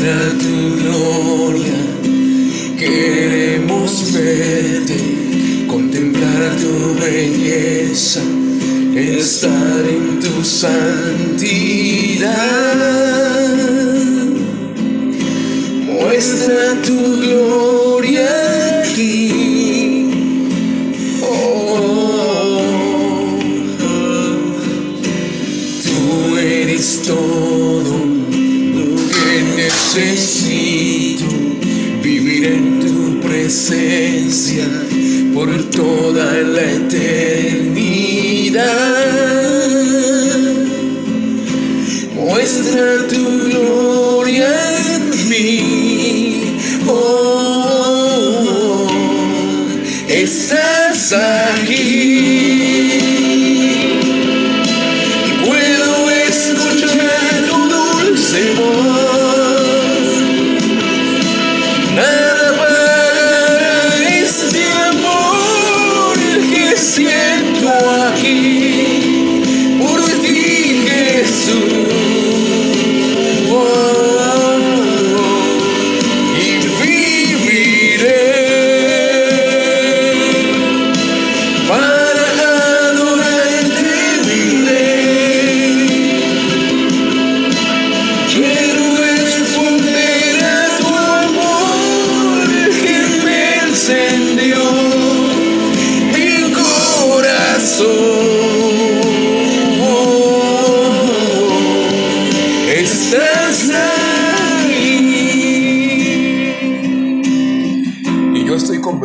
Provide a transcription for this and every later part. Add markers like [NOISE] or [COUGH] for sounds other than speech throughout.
Muestra tu gloria, queremos verte, contemplar tu belleza, estar en tu santidad. Muestra tu gloria aquí. Oh, tú eres todo necesito. Vivir en tu presencia por toda la eternidad. Muestra tu gloria en mí. Oh, estás aquí.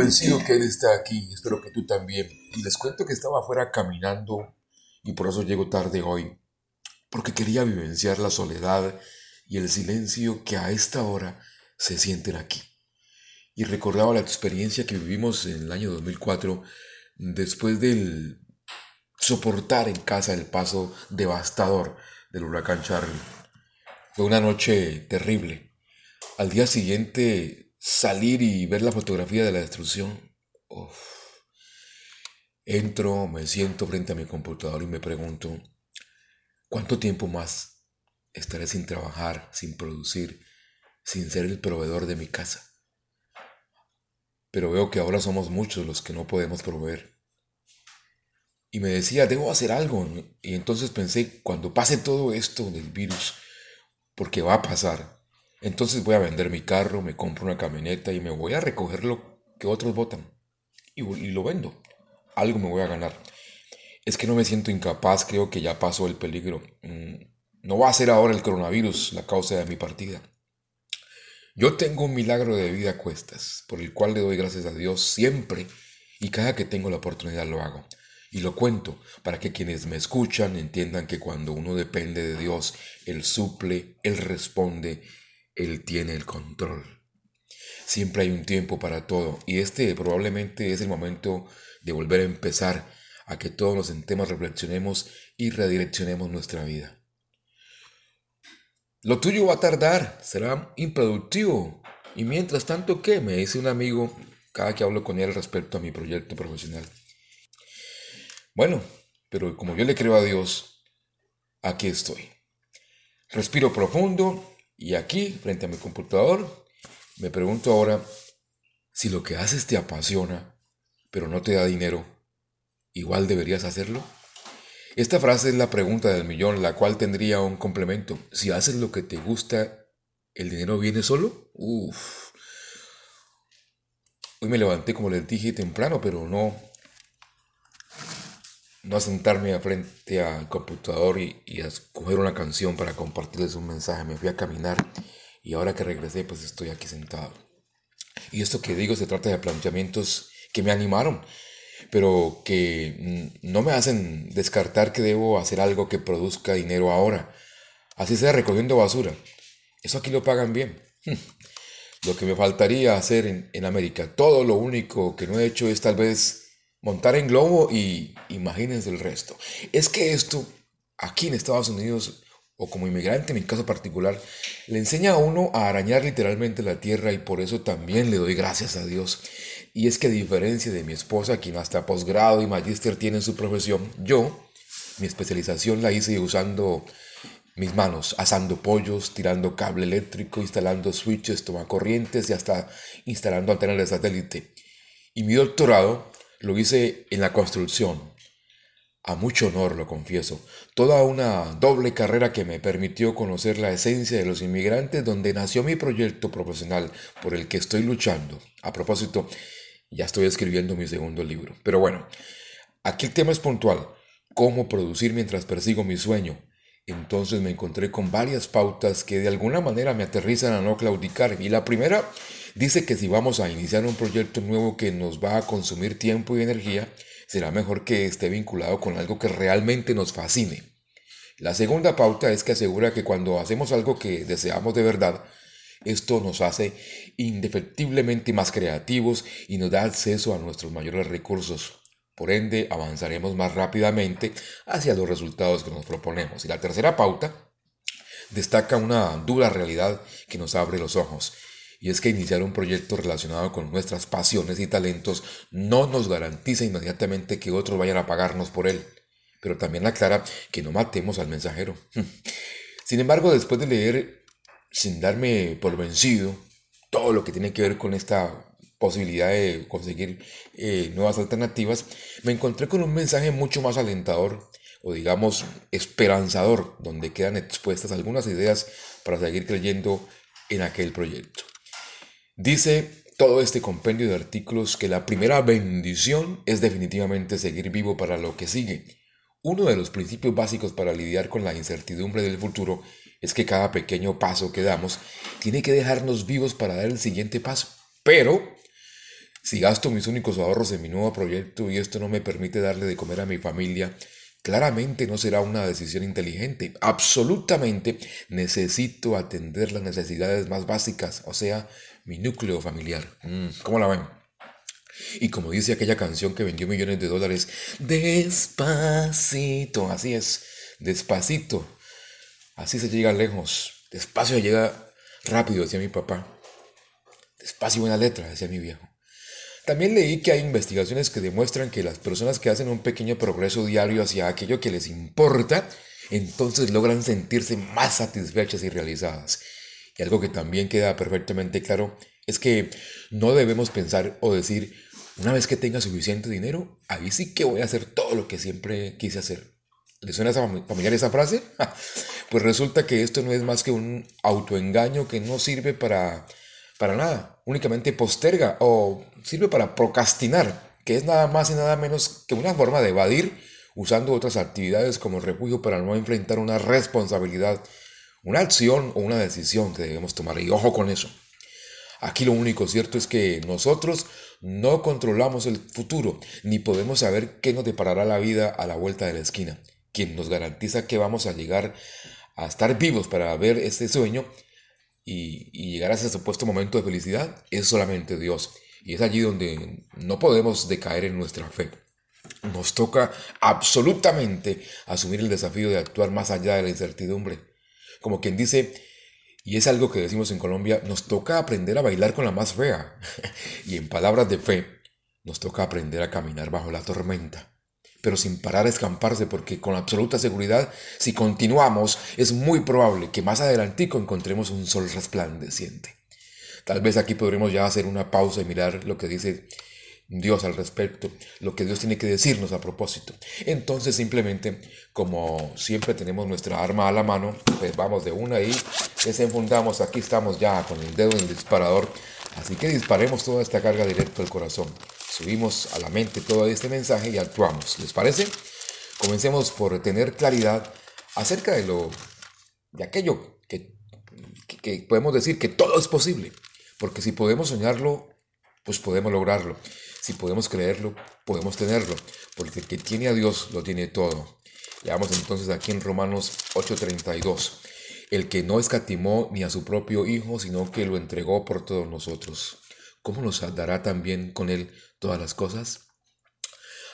Convencido que Él está aquí. Espero que tú también. Y les cuento que estaba afuera caminando y por eso llego tarde hoy. Porque quería vivenciar la soledad y el silencio que a esta hora se sienten aquí. Y recordaba la experiencia que vivimos en el año 2004 después del soportar en casa el paso devastador del huracán Charlie. Fue una noche terrible. Al día siguiente salir y ver la fotografía de la destrucción. Entro, me siento frente a mi computador y me pregunto, ¿cuánto tiempo más estaré sin trabajar, sin producir, sin ser el proveedor de mi casa? Pero veo que ahora somos muchos los que no podemos proveer. Y me decía, debo hacer algo. Y entonces pensé, cuando pase todo esto del virus, porque va a pasar, entonces voy a vender mi carro, me compro una camioneta y me voy a recoger lo que otros votan. Y, y lo vendo. Algo me voy a ganar. Es que no me siento incapaz, creo que ya pasó el peligro. Mm, No va a ser ahora el coronavirus la causa de mi partida. Yo tengo un milagro de vida a cuestas, por el cual le doy gracias a Dios siempre y cada que tengo la oportunidad lo hago. Y lo cuento para que quienes me escuchan entiendan que cuando uno depende de Dios, Él suple, Él responde, Él tiene el control. Siempre hay un tiempo para todo y este probablemente es el momento de volver a empezar, a que todos nos sentemos, reflexionemos y redireccionemos nuestra vida. Lo tuyo va a tardar, será improductivo. Y mientras tanto, ¿qué? Me dice un amigo cada que hablo con él respecto a mi proyecto profesional. Bueno, pero como yo le creo a Dios, aquí estoy. Respiro profundo y aquí, frente a mi computador, me pregunto ahora si lo que haces te apasiona, pero no te da dinero, igual deberías hacerlo. Esta frase es la pregunta del millón, la cual tendría un complemento. Si haces lo que te gusta, ¿el dinero viene solo? Uf. Hoy me levanté, como les dije, temprano, pero no, no sentarme frente al computador y, y a escoger una canción para compartirles un mensaje. Me fui a caminar y ahora que regresé, pues estoy aquí sentado. Y esto que digo se trata de planteamientos que me animaron, pero que no me hacen descartar que debo hacer algo que produzca dinero ahora. Así sea recogiendo basura. Eso aquí lo pagan bien. [LAUGHS] Lo que me faltaría hacer en, en América, todo lo único que no he hecho es tal vez montar en globo y imagínense el resto. Es que esto, aquí en Estados Unidos, o como inmigrante en mi caso particular, le enseña a uno a arañar literalmente la tierra y por eso también le doy gracias a Dios. Y es que a diferencia de mi esposa, quien hasta posgrado y magíster tiene en su profesión, yo, mi especialización la hice usando mis manos, asando pollos, tirando cable eléctrico, instalando switches, corrientes y hasta instalando antenas de satélite. Y mi doctorado lo hice en la construcción. A mucho honor, lo confieso. Toda una doble carrera que me permitió conocer la esencia de los inmigrantes donde nació mi proyecto profesional por el que estoy luchando. A propósito, ya estoy escribiendo mi segundo libro. Pero bueno, aquí el tema es puntual. Cómo producir mientras persigo mi sueño. Entonces me encontré con varias pautas que de alguna manera me aterrizan a no claudicar. Y la primera dice que si vamos a iniciar un proyecto nuevo que nos va a consumir tiempo y energía, será mejor que esté vinculado con algo que realmente nos fascine. La segunda pauta es que asegura que cuando hacemos algo que deseamos de verdad, esto nos hace indefectiblemente más creativos y nos da acceso a nuestros mayores recursos. Por ende, avanzaremos más rápidamente hacia los resultados que nos proponemos. Y la tercera pauta destaca una dura realidad que nos abre los ojos. Y es que iniciar un proyecto relacionado con nuestras pasiones y talentos no nos garantiza inmediatamente que otros vayan a pagarnos por él. Pero también aclara que no matemos al mensajero. [LAUGHS] Sin embargo, después de leer, sin darme por vencido, todo lo que tiene que ver con esta posibilidad de conseguir eh, nuevas alternativas, me encontré con un mensaje mucho más alentador o digamos esperanzador, donde quedan expuestas algunas ideas para seguir creyendo en aquel proyecto. Dice todo este compendio de artículos que la primera bendición es definitivamente seguir vivo para lo que sigue. Uno de los principios básicos para lidiar con la incertidumbre del futuro es que cada pequeño paso que damos tiene que dejarnos vivos para dar el siguiente paso. Pero si gasto mis únicos ahorros en mi nuevo proyecto y esto no me permite darle de comer a mi familia, claramente no será una decisión inteligente. Absolutamente necesito atender las necesidades más básicas, o sea, mi núcleo familiar. Mm, ¿Cómo la ven? Y como dice aquella canción que vendió millones de dólares, despacito, así es, despacito. Así se llega lejos, despacio llega rápido, decía mi papá. Despacio buena letra, decía mi viejo. También leí que hay investigaciones que demuestran que las personas que hacen un pequeño progreso diario hacia aquello que les importa, entonces logran sentirse más satisfechas y realizadas. Y algo que también queda perfectamente claro es que no debemos pensar o decir, una vez que tenga suficiente dinero, ahí sí que voy a hacer todo lo que siempre quise hacer. ¿Le suena familiar esa frase? [LAUGHS] pues resulta que esto no es más que un autoengaño que no sirve para para nada, únicamente posterga o sirve para procrastinar, que es nada más y nada menos que una forma de evadir usando otras actividades como refugio para no enfrentar una responsabilidad, una acción o una decisión que debemos tomar. Y ojo con eso. Aquí lo único cierto es que nosotros no controlamos el futuro, ni podemos saber qué nos deparará la vida a la vuelta de la esquina. Quien nos garantiza que vamos a llegar a estar vivos para ver este sueño y, llegar a ese supuesto momento de felicidad es solamente Dios. Y es allí donde no podemos decaer en nuestra fe. Nos toca absolutamente asumir el desafío de actuar más allá de la incertidumbre. Como quien dice, y es algo que decimos en Colombia, nos toca aprender a bailar con la más fea. [LAUGHS] y en palabras de fe, nos toca aprender a caminar bajo la tormenta pero sin parar a escamparse, porque con absoluta seguridad, si continuamos, es muy probable que más adelantico encontremos un sol resplandeciente. Tal vez aquí podremos ya hacer una pausa y mirar lo que dice Dios al respecto, lo que Dios tiene que decirnos a propósito. Entonces simplemente, como siempre tenemos nuestra arma a la mano, pues vamos de una y desenfundamos, aquí estamos ya con el dedo en el disparador, así que disparemos toda esta carga directo al corazón subimos a la mente todo este mensaje y actuamos. ¿Les parece? Comencemos por tener claridad acerca de lo de aquello que, que, podemos decir que todo es posible, porque si podemos soñarlo, pues podemos lograrlo. Si podemos creerlo, podemos tenerlo, porque el que tiene a Dios lo tiene todo. Veamos entonces aquí en Romanos 8:32, el que no escatimó ni a su propio Hijo, sino que lo entregó por todos nosotros. ¿Cómo nos dará también con él todas las cosas?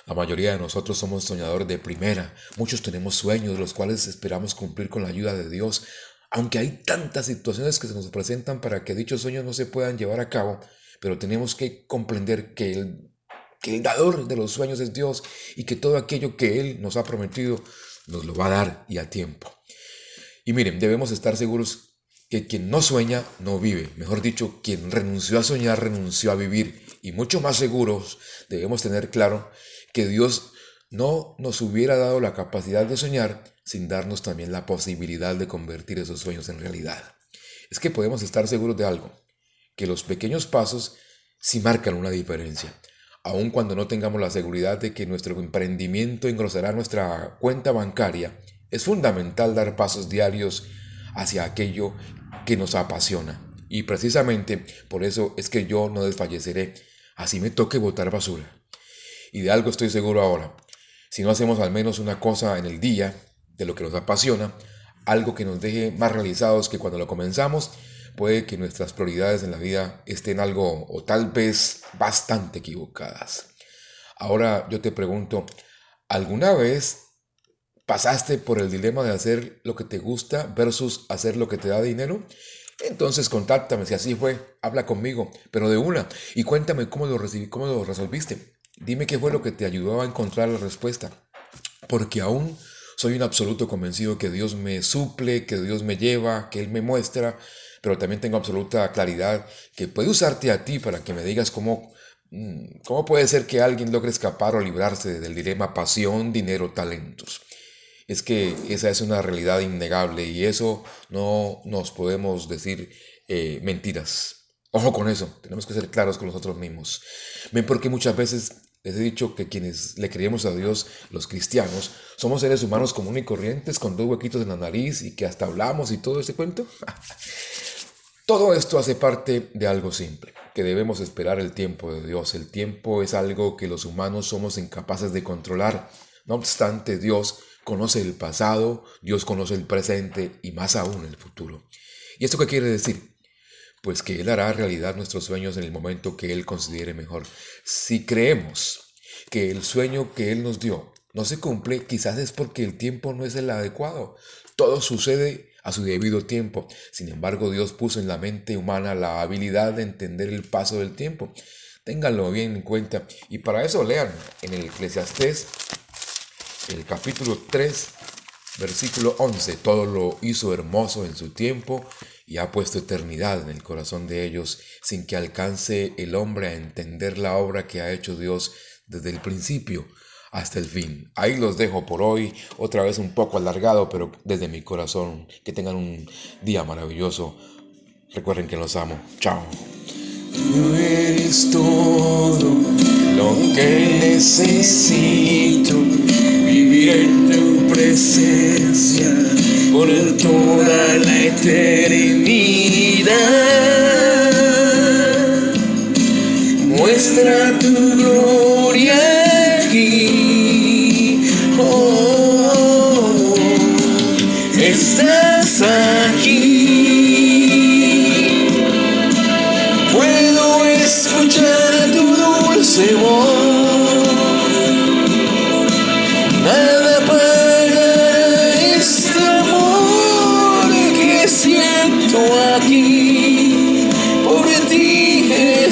La mayoría de nosotros somos soñadores de primera. Muchos tenemos sueños, los cuales esperamos cumplir con la ayuda de Dios. Aunque hay tantas situaciones que se nos presentan para que dichos sueños no se puedan llevar a cabo, pero tenemos que comprender que el, que el dador de los sueños es Dios y que todo aquello que Él nos ha prometido nos lo va a dar y a tiempo. Y miren, debemos estar seguros que quien no sueña no vive. Mejor dicho, quien renunció a soñar renunció a vivir. Y mucho más seguros debemos tener claro que Dios no nos hubiera dado la capacidad de soñar sin darnos también la posibilidad de convertir esos sueños en realidad. Es que podemos estar seguros de algo, que los pequeños pasos sí marcan una diferencia. Aun cuando no tengamos la seguridad de que nuestro emprendimiento engrosará nuestra cuenta bancaria, es fundamental dar pasos diarios hacia aquello que nos apasiona. Y precisamente por eso es que yo no desfalleceré, así me toque botar basura. Y de algo estoy seguro ahora. Si no hacemos al menos una cosa en el día de lo que nos apasiona, algo que nos deje más realizados que cuando lo comenzamos, puede que nuestras prioridades en la vida estén algo o tal vez bastante equivocadas. Ahora yo te pregunto, ¿alguna vez pasaste por el dilema de hacer lo que te gusta versus hacer lo que te da dinero? Entonces contáctame, si así fue, habla conmigo, pero de una, y cuéntame cómo lo, recibí, cómo lo resolviste. Dime qué fue lo que te ayudó a encontrar la respuesta, porque aún soy un absoluto convencido que Dios me suple, que Dios me lleva, que Él me muestra, pero también tengo absoluta claridad que puede usarte a ti para que me digas cómo, mm, cómo puede ser que alguien logre escapar o librarse del dilema pasión, dinero, talentos es que esa es una realidad innegable y eso no nos podemos decir eh, mentiras. Ojo con eso, tenemos que ser claros con nosotros mismos. Ven porque muchas veces les he dicho que quienes le creemos a Dios, los cristianos, somos seres humanos comunes y corrientes con dos huequitos en la nariz y que hasta hablamos y todo ese cuento. [LAUGHS] todo esto hace parte de algo simple, que debemos esperar el tiempo de Dios. El tiempo es algo que los humanos somos incapaces de controlar. No obstante, Dios conoce el pasado, Dios conoce el presente y más aún el futuro. ¿Y esto qué quiere decir? Pues que Él hará realidad nuestros sueños en el momento que Él considere mejor. Si creemos que el sueño que Él nos dio no se cumple, quizás es porque el tiempo no es el adecuado. Todo sucede a su debido tiempo. Sin embargo, Dios puso en la mente humana la habilidad de entender el paso del tiempo. Ténganlo bien en cuenta. Y para eso lean en el Eclesiastés el capítulo 3, versículo 11, todo lo hizo hermoso en su tiempo y ha puesto eternidad en el corazón de ellos sin que alcance el hombre a entender la obra que ha hecho Dios desde el principio hasta el fin. Ahí los dejo por hoy, otra vez un poco alargado, pero desde mi corazón. Que tengan un día maravilloso. Recuerden que los amo. Chao. Tú eres todo lo que en tu presencia por toda la eternidad. Muestra tu gloria aquí. Oh, estás aquí. Puedo escuchar tu dulce voz.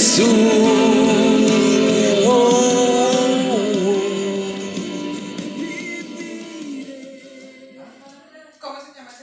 Aquí por ti Jesús.